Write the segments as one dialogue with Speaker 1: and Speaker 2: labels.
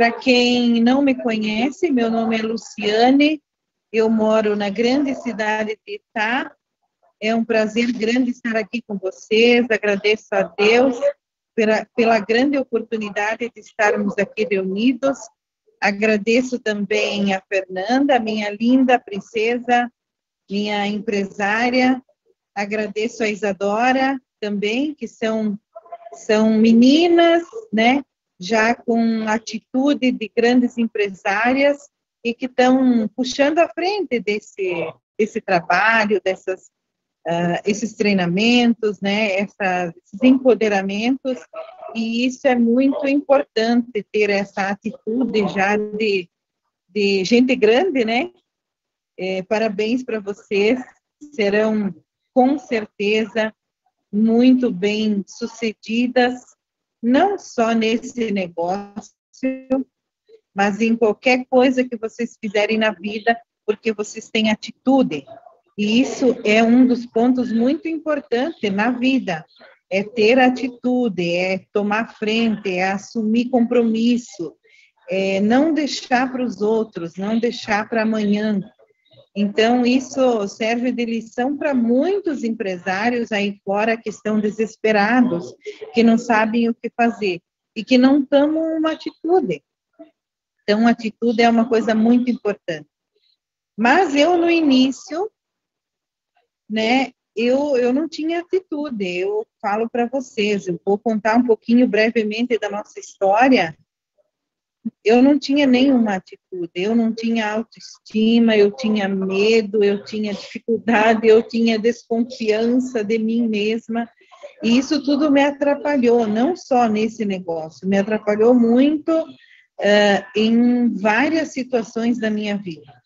Speaker 1: Para quem não me conhece, meu nome é Luciane, eu moro na grande cidade de Itá. É um prazer grande estar aqui com vocês. Agradeço a Deus pela, pela grande oportunidade de estarmos aqui reunidos. Agradeço também a Fernanda, minha linda princesa, minha empresária. Agradeço a Isadora também, que são, são meninas, né? Já com atitude de grandes empresárias e que estão puxando à frente desse, desse trabalho, dessas, uh, esses treinamentos, né, Essa, esses empoderamentos, e isso é muito importante ter essa atitude já de, de gente grande, né? É, parabéns para vocês, serão com certeza muito bem sucedidas não só nesse negócio, mas em qualquer coisa que vocês fizerem na vida, porque vocês têm atitude. E isso é um dos pontos muito importantes na vida, é ter atitude, é tomar frente, é assumir compromisso, é não deixar para os outros, não deixar para amanhã, então, isso serve de lição para muitos empresários aí fora que estão desesperados, que não sabem o que fazer e que não tomam uma atitude. Então, atitude é uma coisa muito importante. Mas eu, no início, né, eu, eu não tinha atitude. Eu falo para vocês, eu vou contar um pouquinho brevemente da nossa história, eu não tinha nenhuma atitude, eu não tinha autoestima, eu tinha medo, eu tinha dificuldade, eu tinha desconfiança de mim mesma, e isso tudo me atrapalhou, não só nesse negócio, me atrapalhou muito uh, em várias situações da minha vida.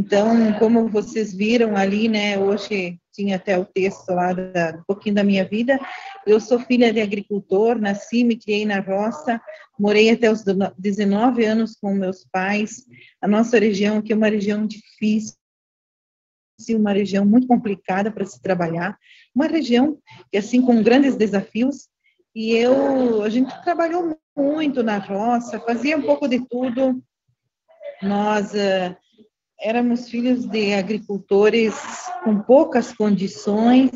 Speaker 1: Então, como vocês viram ali, né, hoje tinha até o texto lá da, um pouquinho da minha vida. Eu sou filha de agricultor, nasci, me criei na roça, morei até os 19 anos com meus pais. A nossa região aqui é uma região difícil, uma região muito complicada para se trabalhar, uma região que assim com grandes desafios. E eu, a gente trabalhou muito na roça, fazia um pouco de tudo. Nós uh, éramos filhos de agricultores com poucas condições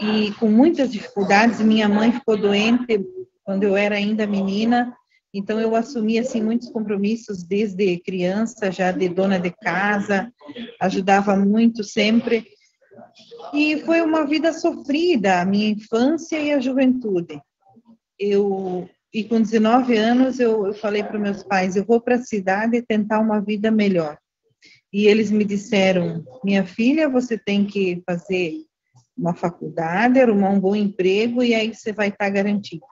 Speaker 1: e com muitas dificuldades. Minha mãe ficou doente quando eu era ainda menina, então eu assumi assim muitos compromissos desde criança, já de dona de casa, ajudava muito sempre. E foi uma vida sofrida, a minha infância e a juventude. Eu e com 19 anos eu, eu falei para meus pais, eu vou para a cidade tentar uma vida melhor e eles me disseram: minha filha, você tem que fazer uma faculdade, arrumar um bom emprego e aí você vai estar garantido.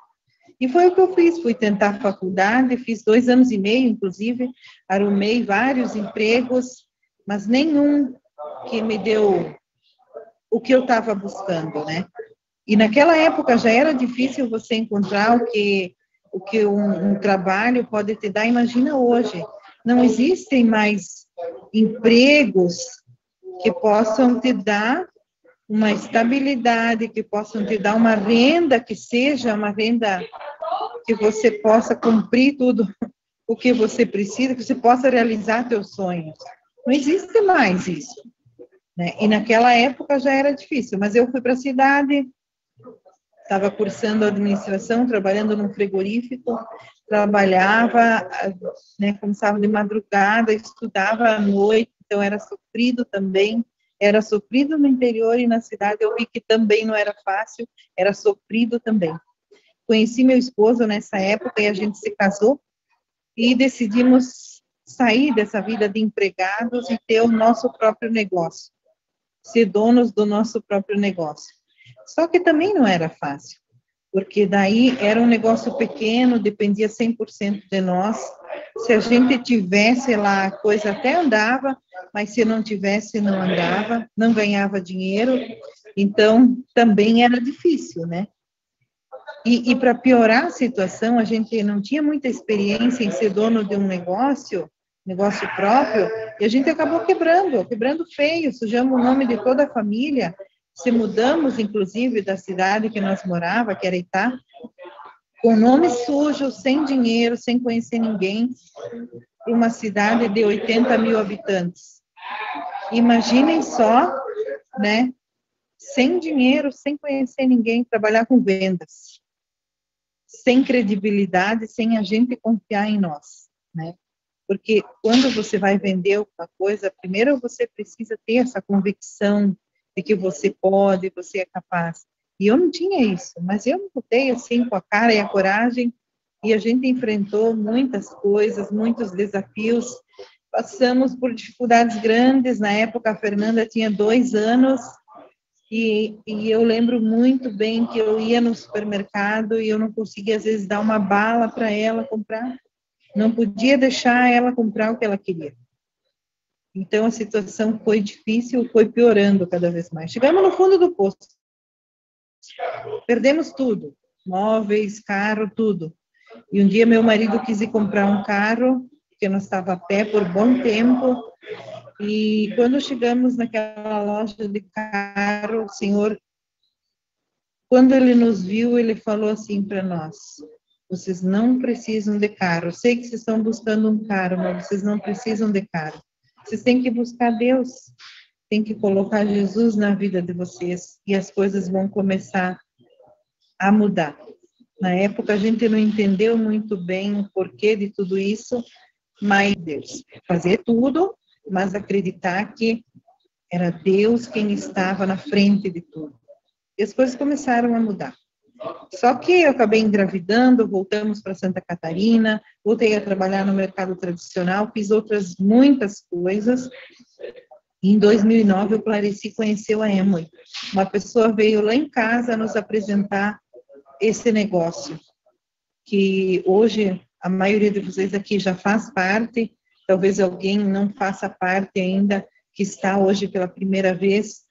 Speaker 1: E foi o que eu fiz, fui tentar faculdade, fiz dois anos e meio, inclusive, arrumei vários empregos, mas nenhum que me deu o que eu estava buscando, né? E naquela época já era difícil você encontrar o que o que um, um trabalho pode te dar. Imagina hoje, não existem mais empregos que possam te dar uma estabilidade, que possam te dar uma renda que seja uma renda que você possa cumprir tudo o que você precisa, que você possa realizar seus sonhos. Não existe mais isso. Né? E naquela época já era difícil, mas eu fui para a cidade, estava cursando administração, trabalhando num frigorífico, trabalhava, né, começava de madrugada, estudava à noite, então era sofrido também, era sofrido no interior e na cidade, eu vi que também não era fácil, era sofrido também. Conheci meu esposo nessa época e a gente se casou e decidimos sair dessa vida de empregados e ter o nosso próprio negócio, ser donos do nosso próprio negócio. Só que também não era fácil, porque daí era um negócio pequeno, dependia 100% de nós. Se a gente tivesse lá, a coisa até andava, mas se não tivesse, não andava, não ganhava dinheiro, então também era difícil, né? E, e para piorar a situação, a gente não tinha muita experiência em ser dono de um negócio, negócio próprio, e a gente acabou quebrando, quebrando feio, sujamos o nome de toda a família, se mudamos, inclusive, da cidade que nós morava, que era Itá, com nome sujo, sem dinheiro, sem conhecer ninguém, em uma cidade de 80 mil habitantes. Imaginem só, né? Sem dinheiro, sem conhecer ninguém, trabalhar com vendas, sem credibilidade, sem a gente confiar em nós, né? Porque quando você vai vender alguma coisa, primeiro você precisa ter essa convicção de que você pode, você é capaz. E eu não tinha isso, mas eu mudei assim com a cara e a coragem e a gente enfrentou muitas coisas, muitos desafios. Passamos por dificuldades grandes. Na época, a Fernanda tinha dois anos e, e, eu lembro muito bem que eu ia no supermercado e eu não conseguia, às vezes, dar uma bala para ela comprar. Não podia deixar ela comprar o que ela queria. Então, a situação foi difícil, foi piorando cada vez mais. Chegamos no fundo do poço. Perdemos tudo, móveis, carro, tudo. E um dia meu marido quis ir comprar um carro, porque nós estava a pé por bom tempo. E quando chegamos naquela loja de carro, o senhor, quando ele nos viu, ele falou assim para nós: vocês não precisam de carro. Sei que vocês estão buscando um carro, mas vocês não precisam de carro. Vocês têm que buscar Deus tem que colocar Jesus na vida de vocês e as coisas vão começar a mudar. Na época a gente não entendeu muito bem o porquê de tudo isso, mas Deus fazer tudo, mas acreditar que era Deus quem estava na frente de tudo. E as coisas começaram a mudar. Só que eu acabei engravidando, voltamos para Santa Catarina, voltei a trabalhar no mercado tradicional, fiz outras muitas coisas. Em 2009, o Clarice conheceu a Emily. Uma pessoa veio lá em casa nos apresentar esse negócio, que hoje a maioria de vocês aqui já faz parte, talvez alguém não faça parte ainda, que está hoje pela primeira vez,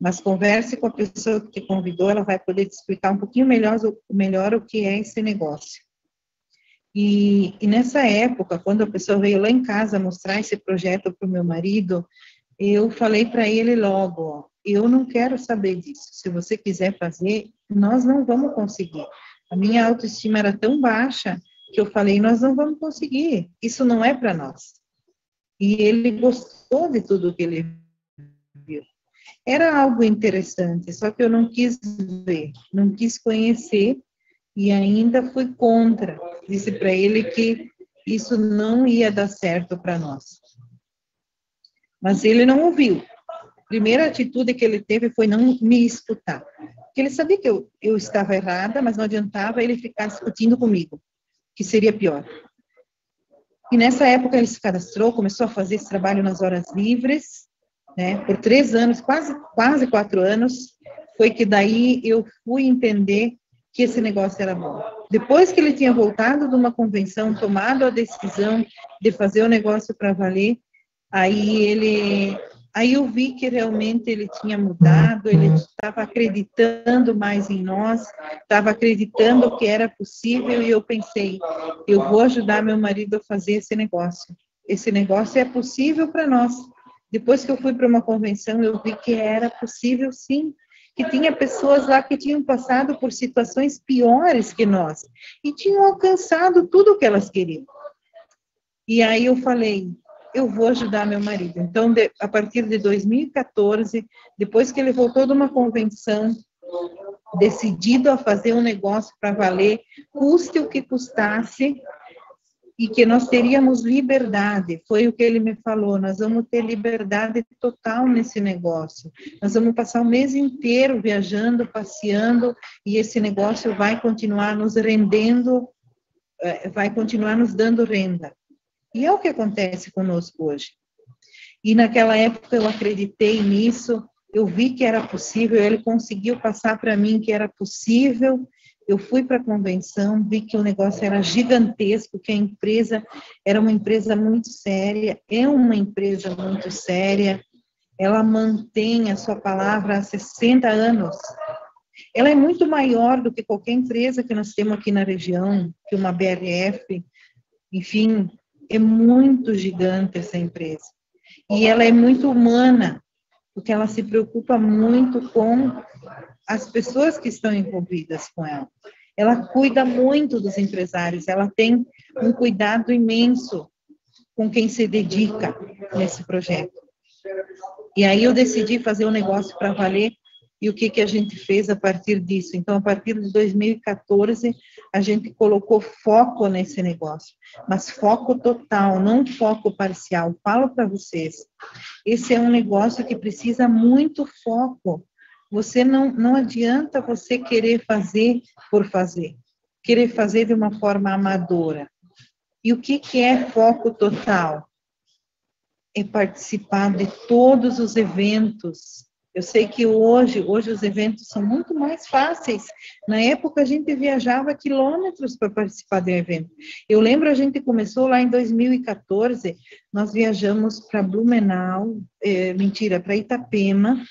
Speaker 1: mas converse com a pessoa que te convidou, ela vai poder te explicar um pouquinho melhor, melhor o que é esse negócio. E, e nessa época, quando a pessoa veio lá em casa mostrar esse projeto para o meu marido, eu falei para ele logo, ó, eu não quero saber disso. Se você quiser fazer, nós não vamos conseguir. A minha autoestima era tão baixa que eu falei, nós não vamos conseguir. Isso não é para nós. E ele gostou de tudo que ele. Era algo interessante, só que eu não quis ver, não quis conhecer e ainda fui contra. Disse para ele que isso não ia dar certo para nós. Mas ele não ouviu. A primeira atitude que ele teve foi não me escutar. Porque ele sabia que eu, eu estava errada, mas não adiantava ele ficar discutindo comigo, que seria pior. E nessa época ele se cadastrou, começou a fazer esse trabalho nas horas livres, né? Por três anos, quase quase quatro anos, foi que daí eu fui entender que esse negócio era bom. Depois que ele tinha voltado de uma convenção, tomado a decisão de fazer o negócio para valer, Aí ele, aí eu vi que realmente ele tinha mudado, ele estava acreditando mais em nós, estava acreditando que era possível e eu pensei, eu vou ajudar meu marido a fazer esse negócio. Esse negócio é possível para nós. Depois que eu fui para uma convenção, eu vi que era possível sim, que tinha pessoas lá que tinham passado por situações piores que nós e tinham alcançado tudo o que elas queriam. E aí eu falei, eu vou ajudar meu marido. Então, de, a partir de 2014, depois que ele voltou de uma convenção, decidido a fazer um negócio para valer, custe o que custasse, e que nós teríamos liberdade. Foi o que ele me falou. Nós vamos ter liberdade total nesse negócio. Nós vamos passar o mês inteiro viajando, passeando, e esse negócio vai continuar nos rendendo, eh, vai continuar nos dando renda. E é o que acontece conosco hoje. E naquela época eu acreditei nisso, eu vi que era possível, ele conseguiu passar para mim que era possível. Eu fui para a convenção, vi que o negócio era gigantesco, que a empresa era uma empresa muito séria, é uma empresa muito séria, ela mantém a sua palavra há 60 anos. Ela é muito maior do que qualquer empresa que nós temos aqui na região, que uma BRF, enfim, é muito gigante essa empresa. E ela é muito humana, porque ela se preocupa muito com as pessoas que estão envolvidas com ela. ela cuida muito dos empresários, ela tem um cuidado imenso com quem se dedica nesse projeto. E aí eu decidi fazer um negócio para valer e o que, que a gente fez a partir disso. Então, a partir de 2014, a gente colocou foco nesse negócio, mas foco total, não foco parcial. Falo para vocês, esse é um negócio que precisa muito foco. Você não, não adianta você querer fazer por fazer, querer fazer de uma forma amadora. E o que, que é foco total? É participar de todos os eventos eu sei que hoje, hoje os eventos são muito mais fáceis. Na época a gente viajava quilômetros para participar de um evento. Eu lembro a gente começou lá em 2014, nós viajamos para Blumenau, é, mentira, para Itapema,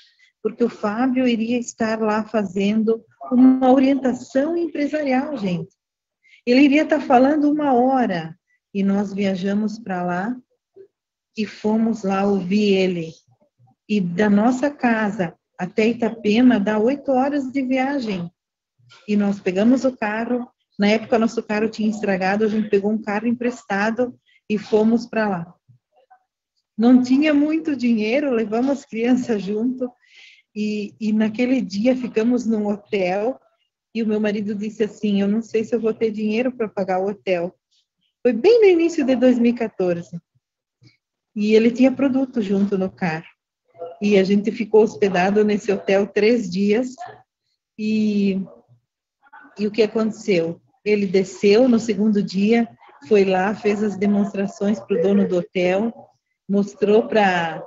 Speaker 1: porque o Fábio iria estar lá fazendo uma orientação empresarial, gente. Ele iria estar falando uma hora e nós viajamos para lá e fomos lá ouvir ele e da nossa casa até Itapema dá oito horas de viagem. E nós pegamos o carro, na época nosso carro tinha estragado, a gente pegou um carro emprestado e fomos para lá. Não tinha muito dinheiro, levamos as crianças junto e, e naquele dia ficamos num hotel e o meu marido disse assim, eu não sei se eu vou ter dinheiro para pagar o hotel. Foi bem no início de 2014. E ele tinha produto junto no carro e a gente ficou hospedado nesse hotel três dias e, e o que aconteceu? Ele desceu no segundo dia, foi lá, fez as demonstrações para o dono do hotel, mostrou para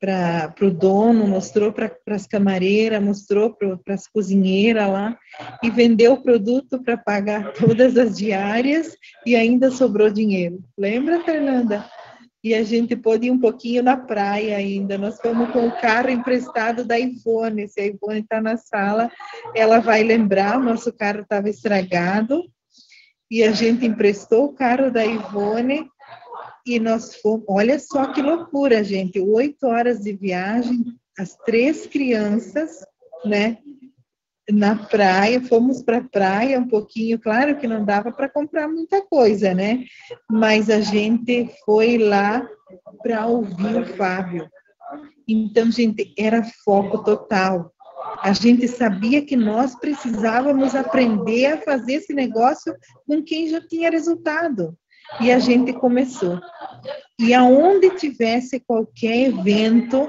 Speaker 1: para o dono, mostrou para as camareiras, mostrou para as cozinheiras lá e vendeu o produto para pagar todas as diárias e ainda sobrou dinheiro. Lembra, Fernanda? e a gente pôde ir um pouquinho na praia ainda. Nós fomos com o carro emprestado da Ivone. Se a Ivone está na sala, ela vai lembrar. O nosso carro estava estragado e a gente emprestou o carro da Ivone e nós fomos. Olha só que loucura, gente! Oito horas de viagem, as três crianças, né? na praia, fomos para a praia um pouquinho, claro que não dava para comprar muita coisa, né? Mas a gente foi lá para ouvir o Fábio. Então, gente, era foco total. A gente sabia que nós precisávamos aprender a fazer esse negócio com quem já tinha resultado. E a gente começou. E aonde tivesse qualquer evento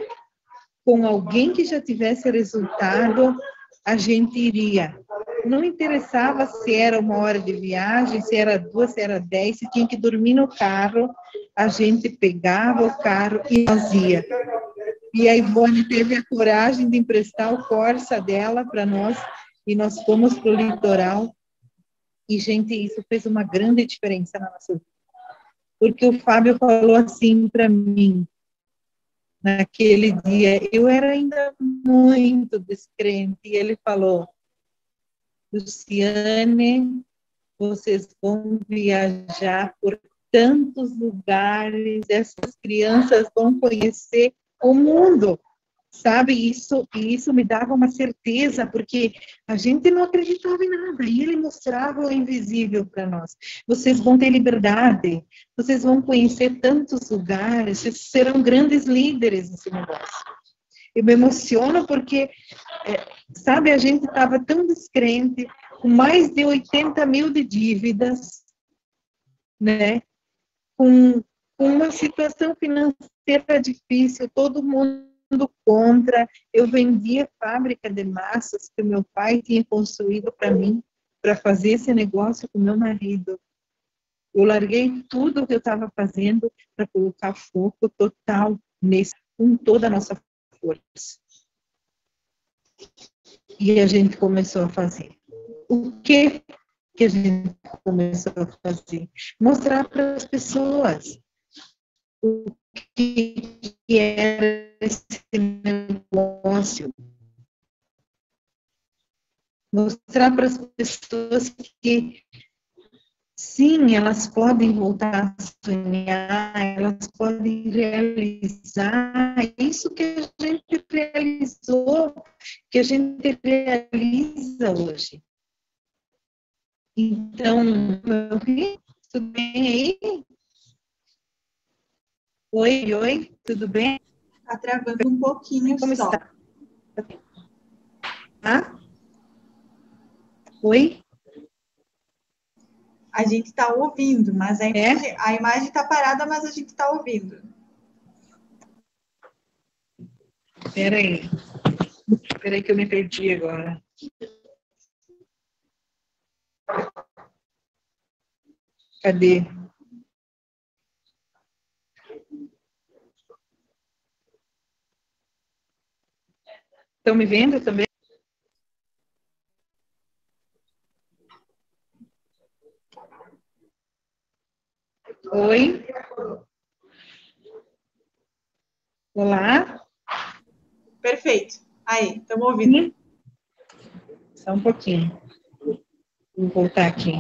Speaker 1: com alguém que já tivesse resultado, a gente iria. Não interessava se era uma hora de viagem, se era duas, se era dez, se tinha que dormir no carro, a gente pegava o carro e nós ia. E a Ivone teve a coragem de emprestar o Corsa dela para nós e nós fomos para o litoral. E, gente, isso fez uma grande diferença na nossa vida. Porque o Fábio falou assim para mim: naquele dia. Eu era ainda muito descrente e ele falou: Luciane, vocês vão viajar por tantos lugares, essas crianças vão conhecer o mundo sabe? Isso isso me dava uma certeza, porque a gente não acreditava em nada, e ele mostrava o invisível para nós. Vocês vão ter liberdade, vocês vão conhecer tantos lugares, vocês serão grandes líderes nesse negócio. Eu me emociono porque, é, sabe, a gente estava tão descrente, com mais de 80 mil de dívidas, né? Com, com uma situação financeira difícil, todo mundo contra. Eu vendia fábrica de massas que meu pai tinha construído para mim, para fazer esse negócio com meu marido. Eu larguei tudo o que eu estava fazendo para colocar foco total nesse, com toda a nossa força. E a gente começou a fazer. O que que a gente começou a fazer? Mostrar para as pessoas o que era esse negócio. Mostrar para as pessoas que sim, elas podem voltar a sonhar, elas podem realizar isso que a gente realizou, que a gente realiza hoje. Então, tudo bem aí? Oi, oi, tudo bem?
Speaker 2: Está travando um pouquinho
Speaker 1: Como
Speaker 2: só.
Speaker 1: está? Ah? Oi?
Speaker 2: A gente está ouvindo, mas a
Speaker 1: É?
Speaker 2: imagem a imagem está parada, mas a gente está ouvindo.
Speaker 1: Espera aí. Espera aí que eu me perdi agora. Cadê? Estão me vendo também? Oi? Olá?
Speaker 2: Perfeito. Aí, estamos ouvindo.
Speaker 1: Só um pouquinho. Vou voltar aqui.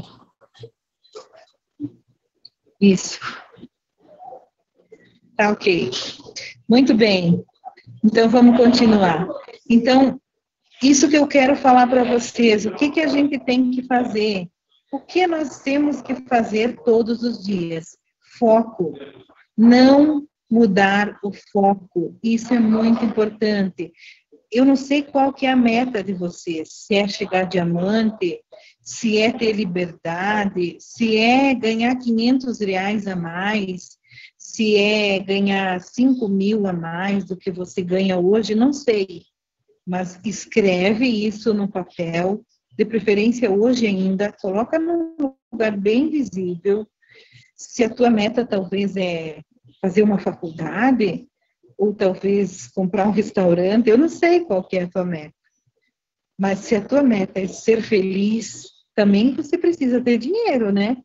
Speaker 1: Isso. Tá ok. Muito bem. Então vamos continuar. Então, isso que eu quero falar para vocês, o que, que a gente tem que fazer? O que nós temos que fazer todos os dias? Foco. Não mudar o foco. Isso é muito importante. Eu não sei qual que é a meta de vocês, se é chegar diamante, se é ter liberdade, se é ganhar 500 reais a mais, se é ganhar 5 mil a mais do que você ganha hoje, não sei. Mas escreve isso no papel, de preferência hoje ainda, coloca num lugar bem visível. Se a tua meta talvez é fazer uma faculdade, ou talvez comprar um restaurante, eu não sei qual que é a tua meta. Mas se a tua meta é ser feliz, também você precisa ter dinheiro, né?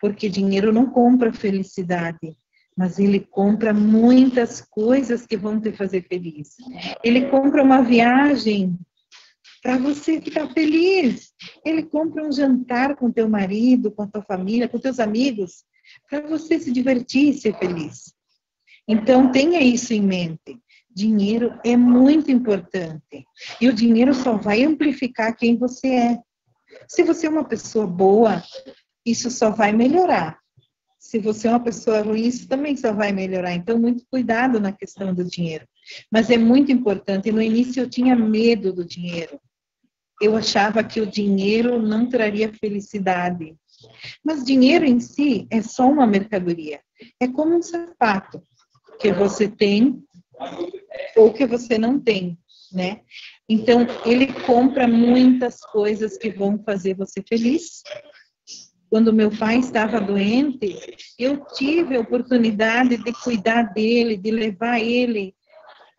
Speaker 1: Porque dinheiro não compra felicidade, mas ele compra muitas coisas que vão te fazer feliz. Ele compra uma viagem para você ficar feliz. Ele compra um jantar com teu marido, com a tua família, com teus amigos, para você se divertir e ser feliz. Então, tenha isso em mente. Dinheiro é muito importante. E o dinheiro só vai amplificar quem você é. Se você é uma pessoa boa, isso só vai melhorar. Se você é uma pessoa ruim, isso também só vai melhorar. Então, muito cuidado na questão do dinheiro. Mas é muito importante. No início, eu tinha medo do dinheiro. Eu achava que o dinheiro não traria felicidade. Mas dinheiro em si é só uma mercadoria. É como um sapato que você tem ou que você não tem, né? Então, ele compra muitas coisas que vão fazer você feliz. Quando meu pai estava doente, eu tive a oportunidade de cuidar dele, de levar ele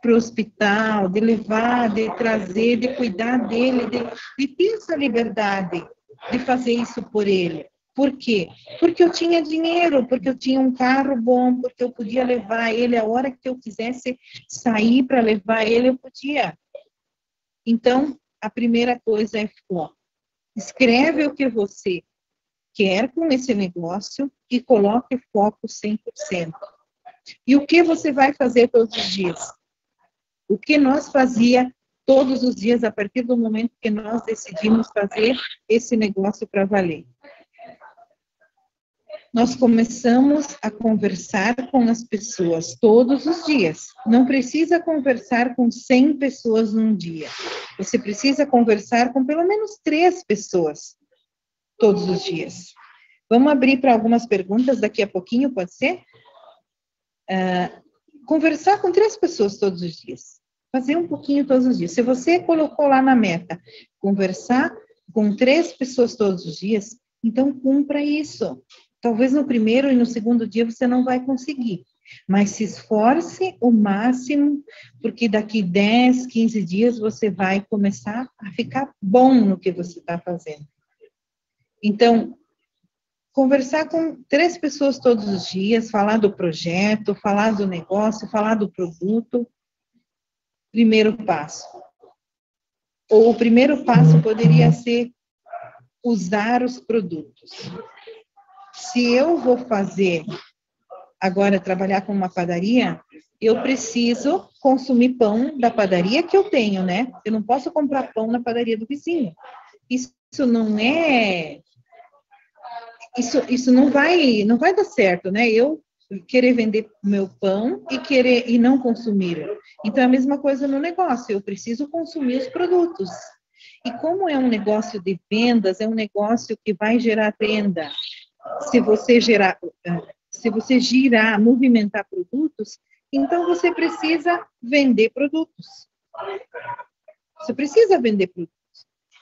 Speaker 1: para o hospital, de levar, de trazer, de cuidar dele, de, de ter essa liberdade de fazer isso por ele. Por quê? Porque eu tinha dinheiro, porque eu tinha um carro bom, porque eu podia levar ele a hora que eu quisesse sair para levar ele, eu podia. Então, a primeira coisa é foco. Escreve o que você quer com esse negócio e coloque foco 100%. E o que você vai fazer todos os dias? O que nós fazia todos os dias a partir do momento que nós decidimos fazer esse negócio para valer? nós começamos a conversar com as pessoas todos os dias. Não precisa conversar com 100 pessoas num dia. Você precisa conversar com pelo menos três pessoas todos os dias. Vamos abrir para algumas perguntas daqui a pouquinho, pode ser? Uh, conversar com três pessoas todos os dias. Fazer um pouquinho todos os dias. Se você colocou lá na meta conversar com três pessoas todos os dias, então cumpra isso. Talvez no primeiro e no segundo dia você não vai conseguir, mas se esforce o máximo, porque daqui 10, 15 dias você vai começar a ficar bom no que você está fazendo. Então, conversar com três pessoas todos os dias, falar do projeto, falar do negócio, falar do produto, primeiro passo. Ou o primeiro passo poderia ser usar os produtos se eu vou fazer agora trabalhar com uma padaria, eu preciso consumir pão da padaria que eu tenho, né? Eu não posso comprar pão na padaria do vizinho. Isso não é isso, isso não vai, não vai dar certo, né? Eu querer vender meu pão e querer e não consumir. Então é a mesma coisa no negócio, eu preciso consumir os produtos. E como é um negócio de vendas, é um negócio que vai gerar renda. Se você gerar, se você girar, movimentar produtos, então você precisa vender produtos. Você precisa vender produtos.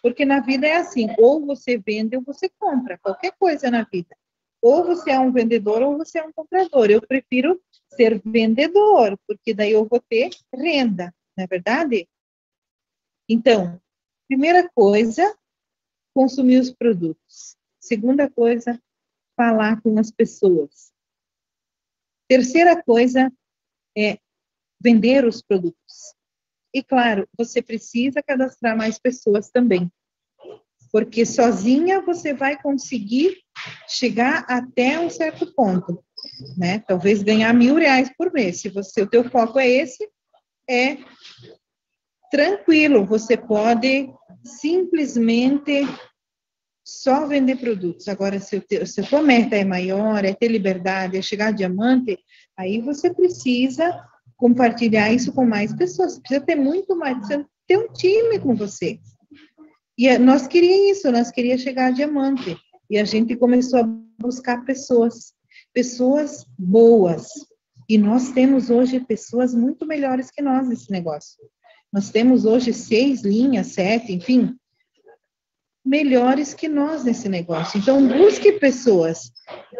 Speaker 1: Porque na vida é assim, ou você vende ou você compra, qualquer coisa na vida. Ou você é um vendedor ou você é um comprador. Eu prefiro ser vendedor, porque daí eu vou ter renda, não é verdade? Então, primeira coisa, consumir os produtos. Segunda coisa, falar com as pessoas. Terceira coisa é vender os produtos. E claro, você precisa cadastrar mais pessoas também. Porque sozinha você vai conseguir chegar até um certo ponto, né? Talvez ganhar mil reais por mês. Se você, o teu foco é esse, é tranquilo. Você pode simplesmente só vender produtos. Agora, se, teu, se a tua meta é maior, é ter liberdade, é chegar a diamante, aí você precisa compartilhar isso com mais pessoas. Você precisa ter muito mais, precisa ter um time com você. E nós queríamos isso, nós queríamos chegar a diamante. E a gente começou a buscar pessoas, pessoas boas. E nós temos hoje pessoas muito melhores que nós nesse negócio. Nós temos hoje seis linhas, sete, enfim, melhores que nós nesse negócio. Então, busque pessoas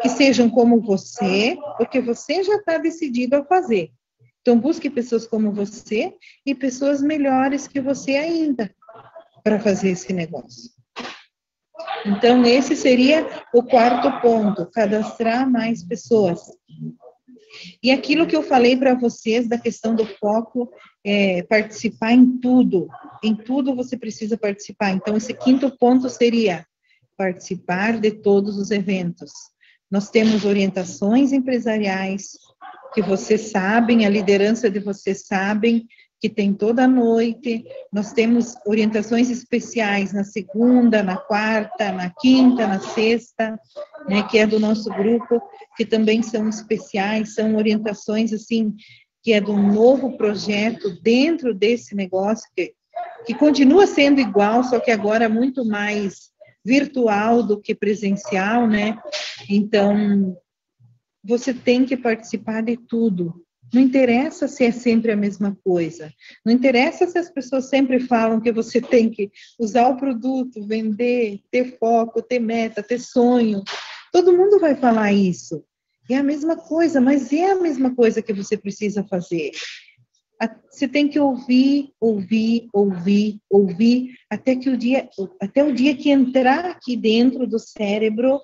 Speaker 1: que sejam como você, porque você já está decidido a fazer. Então, busque pessoas como você e pessoas melhores que você ainda para fazer esse negócio. Então, esse seria o quarto ponto: cadastrar mais pessoas. E aquilo que eu falei para vocês da questão do foco, é, participar em tudo. Em tudo você precisa participar. Então, esse quinto ponto seria participar de todos os eventos. Nós temos orientações empresariais, que vocês sabem, a liderança de vocês sabem, que tem toda noite. Nós temos orientações especiais na segunda, na quarta, na quinta, na sexta, né, que é do nosso grupo, que também são especiais, são orientações assim que é de um novo projeto dentro desse negócio que, que continua sendo igual, só que agora muito mais virtual do que presencial, né? Então, você tem que participar de tudo. Não interessa se é sempre a mesma coisa. Não interessa se as pessoas sempre falam que você tem que usar o produto, vender, ter foco, ter meta, ter sonho. Todo mundo vai falar isso. É a mesma coisa, mas é a mesma coisa que você precisa fazer. Você tem que ouvir, ouvir, ouvir, ouvir, até que o dia, até o dia que entrar aqui dentro do cérebro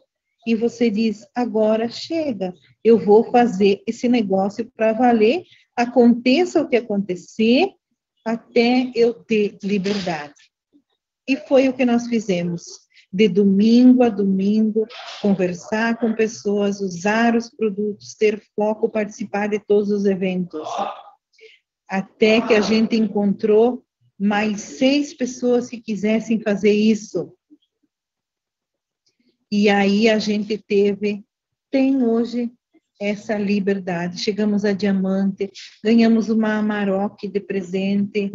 Speaker 1: e você diz: agora chega, eu vou fazer esse negócio para valer, aconteça o que acontecer, até eu ter liberdade. E foi o que nós fizemos. De domingo a domingo, conversar com pessoas, usar os produtos, ter foco, participar de todos os eventos. Até que a gente encontrou mais seis pessoas que quisessem fazer isso. E aí a gente teve, tem hoje essa liberdade. Chegamos a diamante, ganhamos uma Amarok de presente,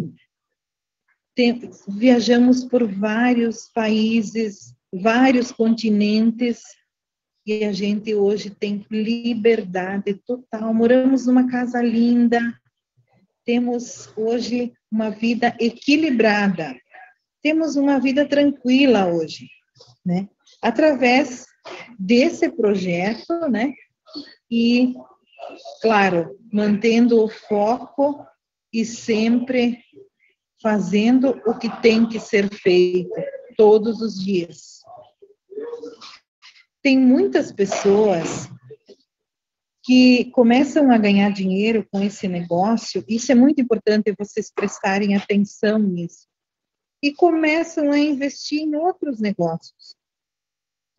Speaker 1: tem, viajamos por vários países, vários continentes, e a gente hoje tem liberdade total. Moramos numa casa linda, temos hoje uma vida equilibrada, temos uma vida tranquila hoje, né? Através desse projeto, né? E, claro, mantendo o foco e sempre fazendo o que tem que ser feito todos os dias. Tem muitas pessoas que começam a ganhar dinheiro com esse negócio, isso é muito importante vocês prestarem atenção nisso, e começam a investir em outros negócios.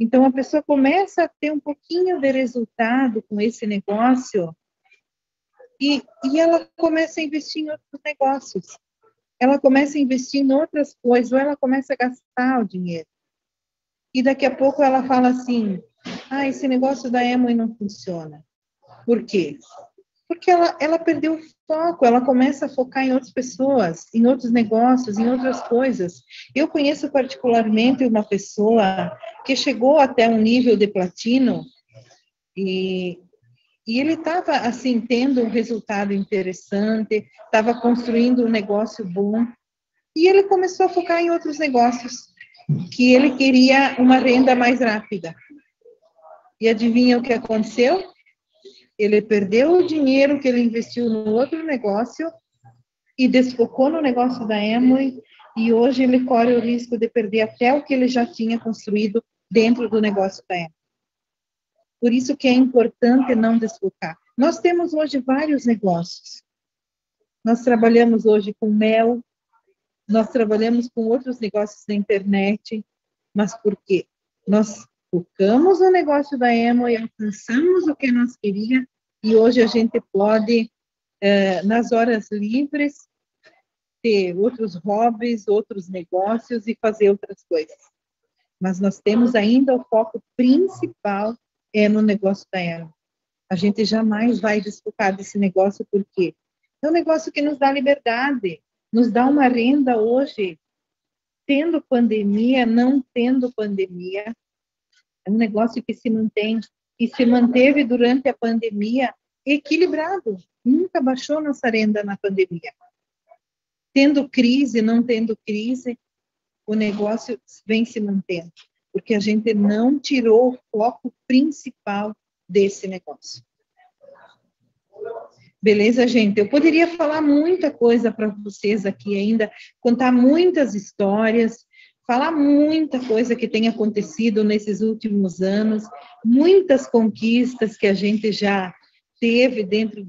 Speaker 1: Então, a pessoa começa a ter um pouquinho de resultado com esse negócio e, e ela começa a investir em outros negócios. Ela começa a investir em outras coisas, ou ela começa a gastar o dinheiro. E daqui a pouco ela fala assim: Ah, esse negócio da Emily não funciona. Por quê? Porque ela, ela perdeu o foco, ela começa a focar em outras pessoas, em outros negócios, em outras coisas. Eu conheço particularmente uma pessoa que chegou até um nível de platino e, e ele estava, assim, tendo um resultado interessante, estava construindo um negócio bom, e ele começou a focar em outros negócios, que ele queria uma renda mais rápida. E adivinha o que aconteceu? Ele perdeu o dinheiro que ele investiu no outro negócio e desfocou no negócio da Emily e hoje ele corre o risco de perder até o que ele já tinha construído dentro do negócio da Emily. Por isso que é importante não desfocar. Nós temos hoje vários negócios. Nós trabalhamos hoje com mel, nós trabalhamos com outros negócios na internet, mas por quê? Nós focamos no negócio da Emo e alcançamos o que nós queríamos, e hoje a gente pode, eh, nas horas livres, ter outros hobbies, outros negócios e fazer outras coisas. Mas nós temos ainda o foco principal é no negócio da Emo. A gente jamais vai desfocar desse negócio, porque é um negócio que nos dá liberdade, nos dá uma renda hoje, tendo pandemia, não tendo pandemia, é um negócio que se mantém e se manteve durante a pandemia equilibrado. Nunca baixou nossa renda na pandemia. Tendo crise, não tendo crise, o negócio vem se mantendo, porque a gente não tirou o foco principal desse negócio. Beleza, gente? Eu poderia falar muita coisa para vocês aqui ainda, contar muitas histórias, falar muita coisa que tem acontecido nesses últimos anos, muitas conquistas que a gente já teve dentro